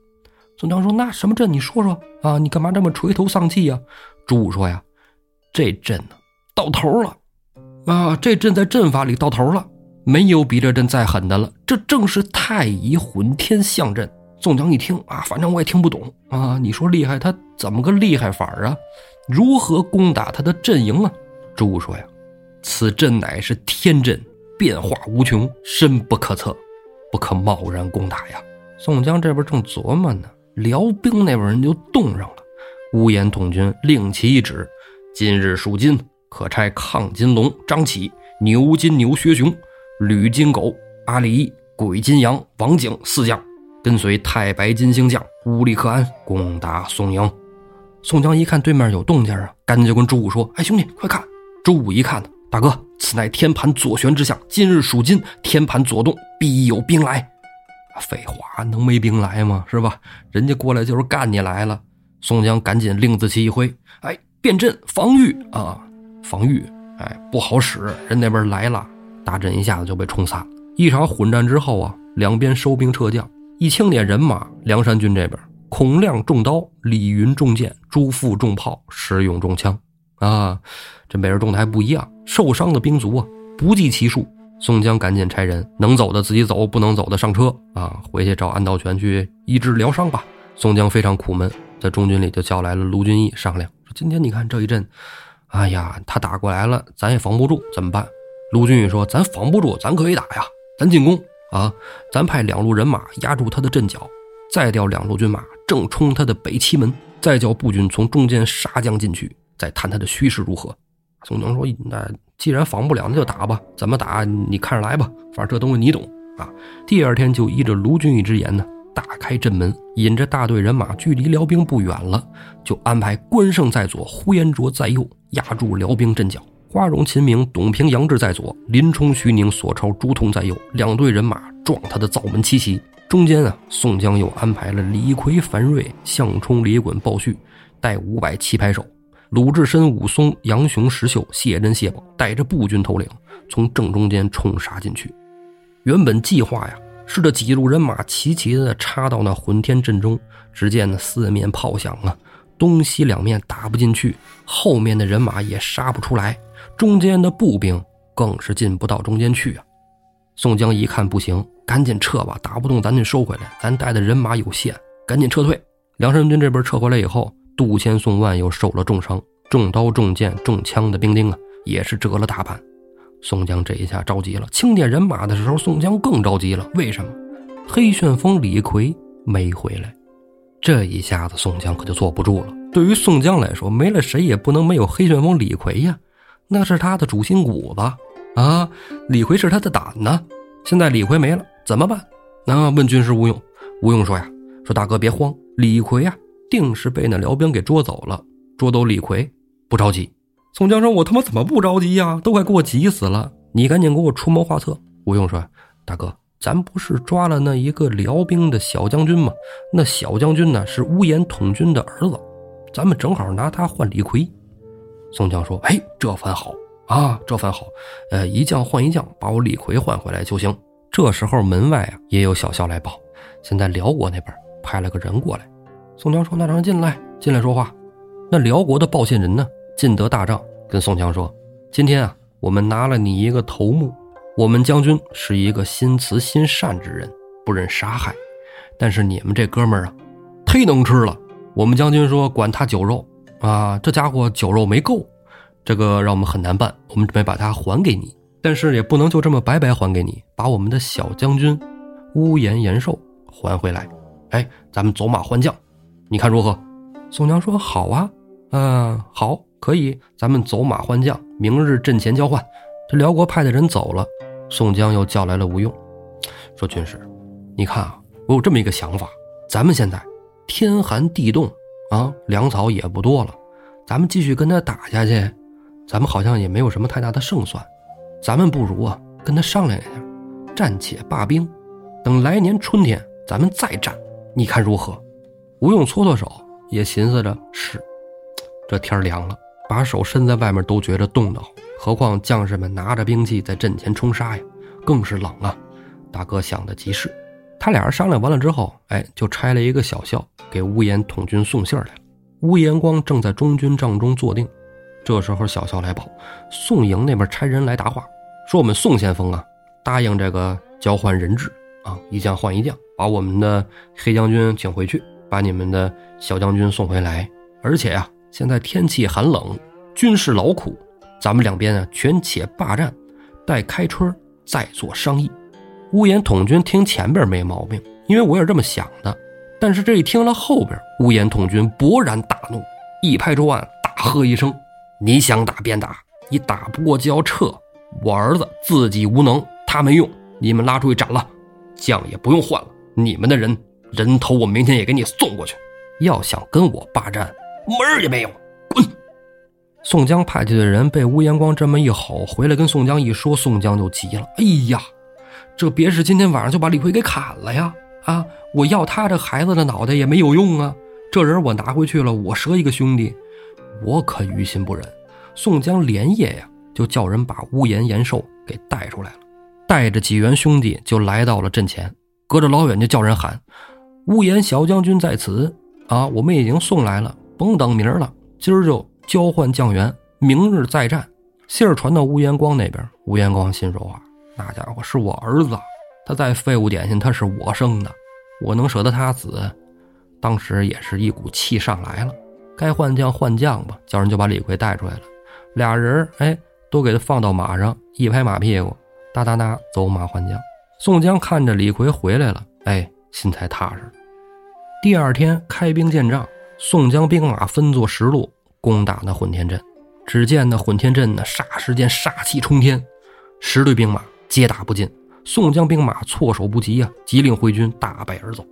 宋江说：“那什么阵？你说说啊？你干嘛这么垂头丧气呀？”朱武说：“呀，这阵呢，到头了啊！这阵在阵法里到头了，没有比这阵再狠的了。这正是太乙混天象阵。”宋江一听啊，反正我也听不懂啊。你说厉害，他怎么个厉害法啊？如何攻打他的阵营啊？朱武说呀：“此阵乃是天阵，变化无穷，深不可测，不可贸然攻打呀。”宋江这边正琢磨呢，辽兵那边人就冻上了。乌延统军令其一指：今日属金，可差亢金龙张起、牛金牛薛雄、吕金狗阿里、鬼金羊王景四将，跟随太白金星将乌力克安攻打宋营。宋江一看对面有动静啊，赶紧就跟朱武说：“哎，兄弟，快看！”朱武一看呢，大哥，此乃天盘左旋之象，今日属金，天盘左动，必有兵来。废话，能没兵来吗？是吧？人家过来就是干你来了。宋江赶紧令子旗一挥，哎，变阵防御啊，防御！哎，不好使，人那边来了，大阵一下子就被冲散了。一场混战之后啊，两边收兵撤将，一清点人马，梁山军这边，孔亮中刀，李云中剑，朱富中炮，石勇中枪啊，这每人中的还不一样，受伤的兵卒啊，不计其数。宋江赶紧差人，能走的自己走，不能走的上车啊，回去找安道全去医治疗伤吧。宋江非常苦闷。在中军里就叫来了卢俊义商量，说：“今天你看这一阵，哎呀，他打过来了，咱也防不住，怎么办？”卢俊义说：“咱防不住，咱可以打呀，咱进攻啊！咱派两路人马压住他的阵脚，再调两路军马正冲他的北齐门，再叫步军从中间杀将进去，再谈他的虚实如何。”宋江说：“那既然防不了，那就打吧，怎么打你看着来吧，反正这东西你懂啊。”第二天就依着卢俊义之言呢。打开阵门，引着大队人马，距离辽兵不远了，就安排关胜在左，呼延灼在右，压住辽兵阵脚。花荣、秦明、董平、杨志在左，林冲、徐宁、索超、朱仝在右，两队人马撞他的灶门七袭。中间啊，宋江又安排了李逵、樊瑞、项冲、李衮、鲍旭，带五百旗牌手；鲁智深、武松、杨雄、石秀、谢珍、谢宝，带着步军头领，从正中间冲杀进去。原本计划呀。是这几路人马齐齐的插到那混天阵中，只见那四面炮响啊，东西两面打不进去，后面的人马也杀不出来，中间的步兵更是进不到中间去啊。宋江一看不行，赶紧撤吧，打不动咱就收回来，咱带的人马有限，赶紧撤退。梁山军这边撤回来以后，杜迁、宋万又受了重伤，中刀、中箭、中枪的兵丁啊，也是折了大半。宋江这一下着急了，清点人马的时候，宋江更着急了。为什么？黑旋风李逵没回来，这一下子宋江可就坐不住了。对于宋江来说，没了谁也不能没有黑旋风李逵呀，那是他的主心骨子啊！李逵是他的胆呢。现在李逵没了，怎么办？那问军师吴用，吴用说呀：“说大哥别慌，李逵呀，定是被那辽兵给捉走了。捉走李逵，不着急。”宋江说：“我他妈怎么不着急呀？都快给我急死了！你赶紧给我出谋划策。”吴用说：“大哥，咱不是抓了那一个辽兵的小将军吗？那小将军呢是乌延统军的儿子，咱们正好拿他换李逵。”宋江说：“哎，这番好啊，这番好。呃，一将换一将，把我李逵换回来就行。”这时候门外啊也有小校来报，现在辽国那边派了个人过来。宋江说：“那让人进来，进来说话。”那辽国的报信人呢？进得大帐，跟宋江说：“今天啊，我们拿了你一个头目。我们将军是一个心慈心善之人，不忍杀害。但是你们这哥们儿啊，忒能吃了。我们将军说管他酒肉啊，这家伙酒肉没够，这个让我们很难办。我们准备把他还给你，但是也不能就这么白白还给你，把我们的小将军乌延延寿还回来。哎，咱们走马换将，你看如何？”宋江说：“好啊，嗯，好。”可以，咱们走马换将，明日阵前交换。这辽国派的人走了，宋江又叫来了吴用，说：“军师，你看啊，我有这么一个想法。咱们现在天寒地冻啊，粮草也不多了，咱们继续跟他打下去，咱们好像也没有什么太大的胜算。咱们不如啊，跟他商量一下，暂且罢兵，等来年春天咱们再战，你看如何？”吴用搓搓手，也寻思着是，这天凉了。把手伸在外面都觉着冻得慌，何况将士们拿着兵器在阵前冲杀呀，更是冷啊！大哥想的极是，他俩人商量完了之后，哎，就差了一个小校给乌延统军送信儿来了。乌延光正在中军帐中坐定，这时候小校来报，宋营那边差人来答话，说我们宋先锋啊，答应这个交换人质啊，一将换一将，把我们的黑将军请回去，把你们的小将军送回来，而且呀。现在天气寒冷，军事劳苦，咱们两边啊全且罢战，待开春再做商议。乌延统军听前边没毛病，因为我也这么想的。但是这一听了后边，乌延统军勃然大怒，一拍桌案，大喝一声：“你想打便打，你打不过就要撤。我儿子自己无能，他没用，你们拉出去斩了，将也不用换了。你们的人人头，我明天也给你送过去。要想跟我霸占，门儿也没有，滚！”宋江派去的人被乌延光这么一吼，回来跟宋江一说，宋江就急了：“哎呀，这别是今天晚上就把李逵给砍了呀？”啊！我要他这孩子的脑袋也没有用啊！这人我拿回去了，我折一个兄弟，我可于心不忍。宋江连夜呀，就叫人把乌延延寿给带出来了，带着几员兄弟就来到了阵前，隔着老远就叫人喊：“乌延小将军在此啊！我们已经送来了，甭等明儿了，今儿就交换将员，明日再战。”信儿传到乌延光那边，乌延光心说：“啊，那家伙是我儿子。”他再废物点心，他是我生的，我能舍得他死？当时也是一股气上来了，该换将换将吧，叫人就把李逵带出来了。俩人哎，都给他放到马上，一拍马屁股，哒哒哒走马换将。宋江看着李逵回来了，哎，心才踏实。第二天开兵见仗，宋江兵马分作十路攻打那混天阵。只见那混天阵呢，霎时间杀气冲天，十队兵马皆打不进。宋江兵马措手不及呀，急令回军大败而走。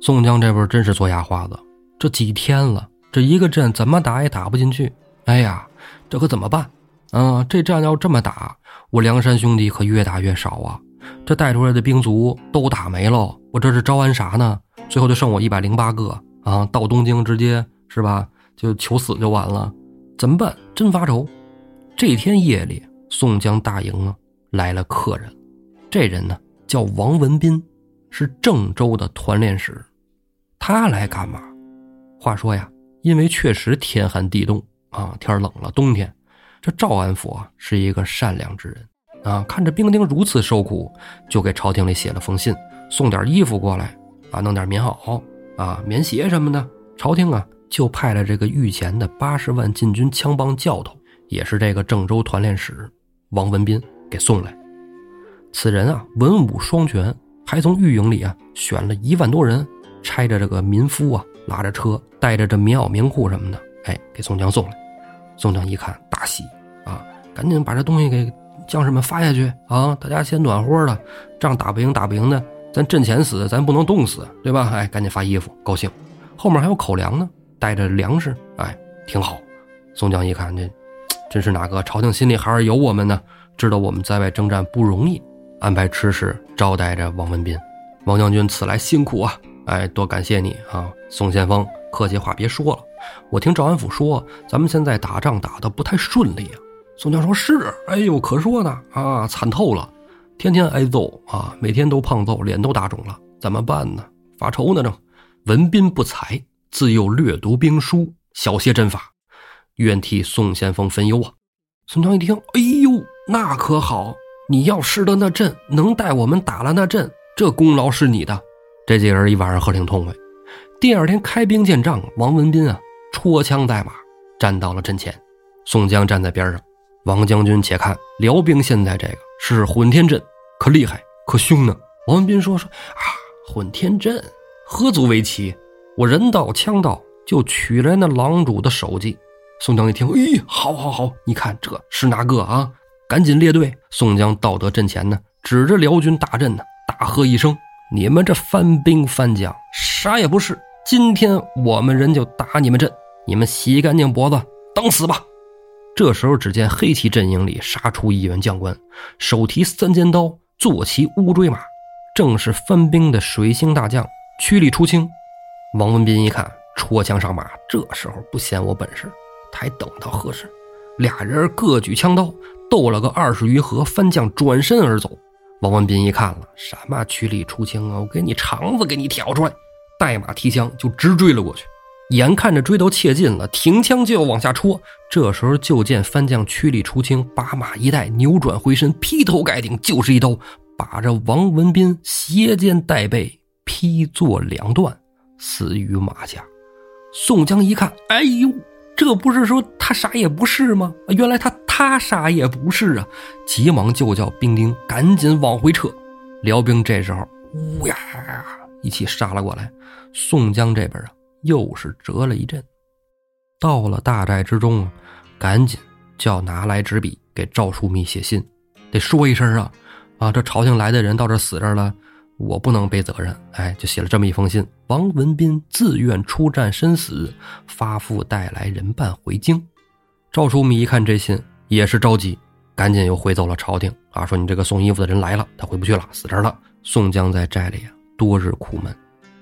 宋江这边真是做哑花子，这几天了，这一个阵怎么打也打不进去。哎呀，这可怎么办？啊，这仗要这么打，我梁山兄弟可越打越少啊！这带出来的兵卒都打没了，我这是招安啥呢？最后就剩我一百零八个啊！到东京直接是吧？就求死就完了，怎么办？真发愁。这天夜里，宋江大营啊来了客人。这人呢叫王文斌，是郑州的团练使。他来干嘛？话说呀，因为确实天寒地冻啊，天冷了，冬天。这赵安府啊是一个善良之人啊，看着兵丁如此受苦，就给朝廷里写了封信，送点衣服过来啊，弄点棉袄啊、棉鞋什么的。朝廷啊就派了这个御前的八十万禁军枪帮教头，也是这个郑州团练使王文斌给送来。此人啊，文武双全，还从御营里啊选了一万多人，拆着这个民夫啊，拉着车，带着这棉袄、棉裤什么的，哎，给宋江送来。宋江一看，大喜啊，赶紧把这东西给将士们发下去啊！大家先暖和的，仗打不赢，打不赢的，咱阵前死，咱不能冻死，对吧？哎，赶紧发衣服，高兴。后面还有口粮呢，带着粮食，哎，挺好。宋江一看，这真是哪个朝廷心里还是有我们呢？知道我们在外征战不容易。安排吃食招待着王文斌，王将军此来辛苦啊！哎，多感谢你啊！宋先锋，客气话别说了。我听赵安府说，咱们现在打仗打得不太顺利啊。宋江说：“是，哎呦，可说呢啊，惨透了，天天挨揍啊，每天都胖揍，脸都打肿了，怎么办呢？发愁呢正。文斌不才，自幼略读兵书，小些阵法，愿替宋先锋分忧啊。”宋江一听，哎呦，那可好。你要失的那阵，能带我们打了那阵，这功劳是你的。这几个人一晚上喝挺痛快。第二天开兵见仗，王文斌啊，戳枪带马，站到了阵前。宋江站在边上。王将军，且看辽兵现在这个是混天阵，可厉害，可凶呢。王文斌说说啊，混天阵何足为奇？我人到枪到，就取来那狼主的首级。宋江一听，咦，好好好，你看这是哪个啊？赶紧列队！宋江到得阵前呢，指着辽军大阵呢，大喝一声：“你们这番兵番将，啥也不是！今天我们人就打你们阵，你们洗干净脖子，等死吧！”这时候，只见黑旗阵营里杀出一员将官，手提三尖刀，坐骑乌骓马，正是番兵的水星大将屈里出清。王文斌一看，戳枪上马。这时候不嫌我本事，还等到何时？俩人各举枪刀。斗了个二十余合，番将转身而走。王文斌一看了，什么曲里出清啊！我给你肠子给你挑出来！带马提枪就直追了过去。眼看着追到切近了，停枪就要往下戳。这时候就见番将曲里出清，把马一带，扭转回身，劈头盖顶就是一刀，把这王文斌斜肩带背劈作两段，死于马下。宋江一看，哎呦！这不是说他啥也不是吗？原来他他啥也不是啊！急忙就叫兵丁赶紧往回撤。辽兵这时候，呜呀，一起杀了过来。宋江这边啊，又是折了一阵。到了大寨之中啊，赶紧叫拿来纸笔给赵枢密写信，得说一声啊，啊，这朝廷来的人到这死这儿了，我不能背责任。哎，就写了这么一封信：王文斌自愿出战身死，发付带来人伴回京。赵枢密一看这信，也是着急，赶紧又回奏了朝廷啊，说你这个送衣服的人来了，他回不去了，死这儿了。宋江在寨里啊，多日苦闷。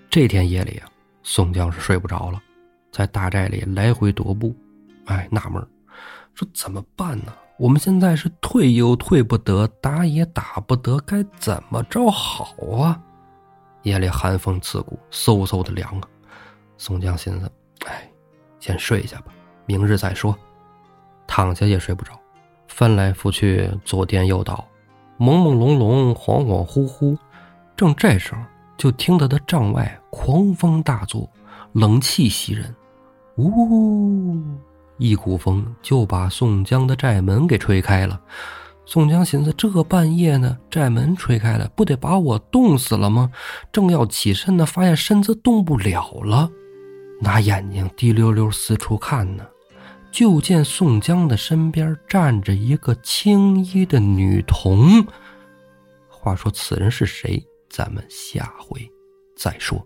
这天夜里啊，宋江是睡不着了。在大寨里来回踱步，哎，纳闷说怎么办呢？我们现在是退又退不得，打也打不得，该怎么着好啊？夜里寒风刺骨，嗖嗖的凉啊！宋江寻思，哎，先睡一下吧，明日再说。躺下也睡不着，翻来覆去，左颠右倒，朦朦胧胧，恍恍惚惚。正这时候，就听得他帐外狂风大作，冷气袭人。呜，一股风就把宋江的寨门给吹开了。宋江寻思：这半夜呢，寨门吹开了，不得把我冻死了吗？正要起身呢，发现身子动不了了，拿眼睛滴溜溜四处看呢，就见宋江的身边站着一个青衣的女童。话说此人是谁？咱们下回再说。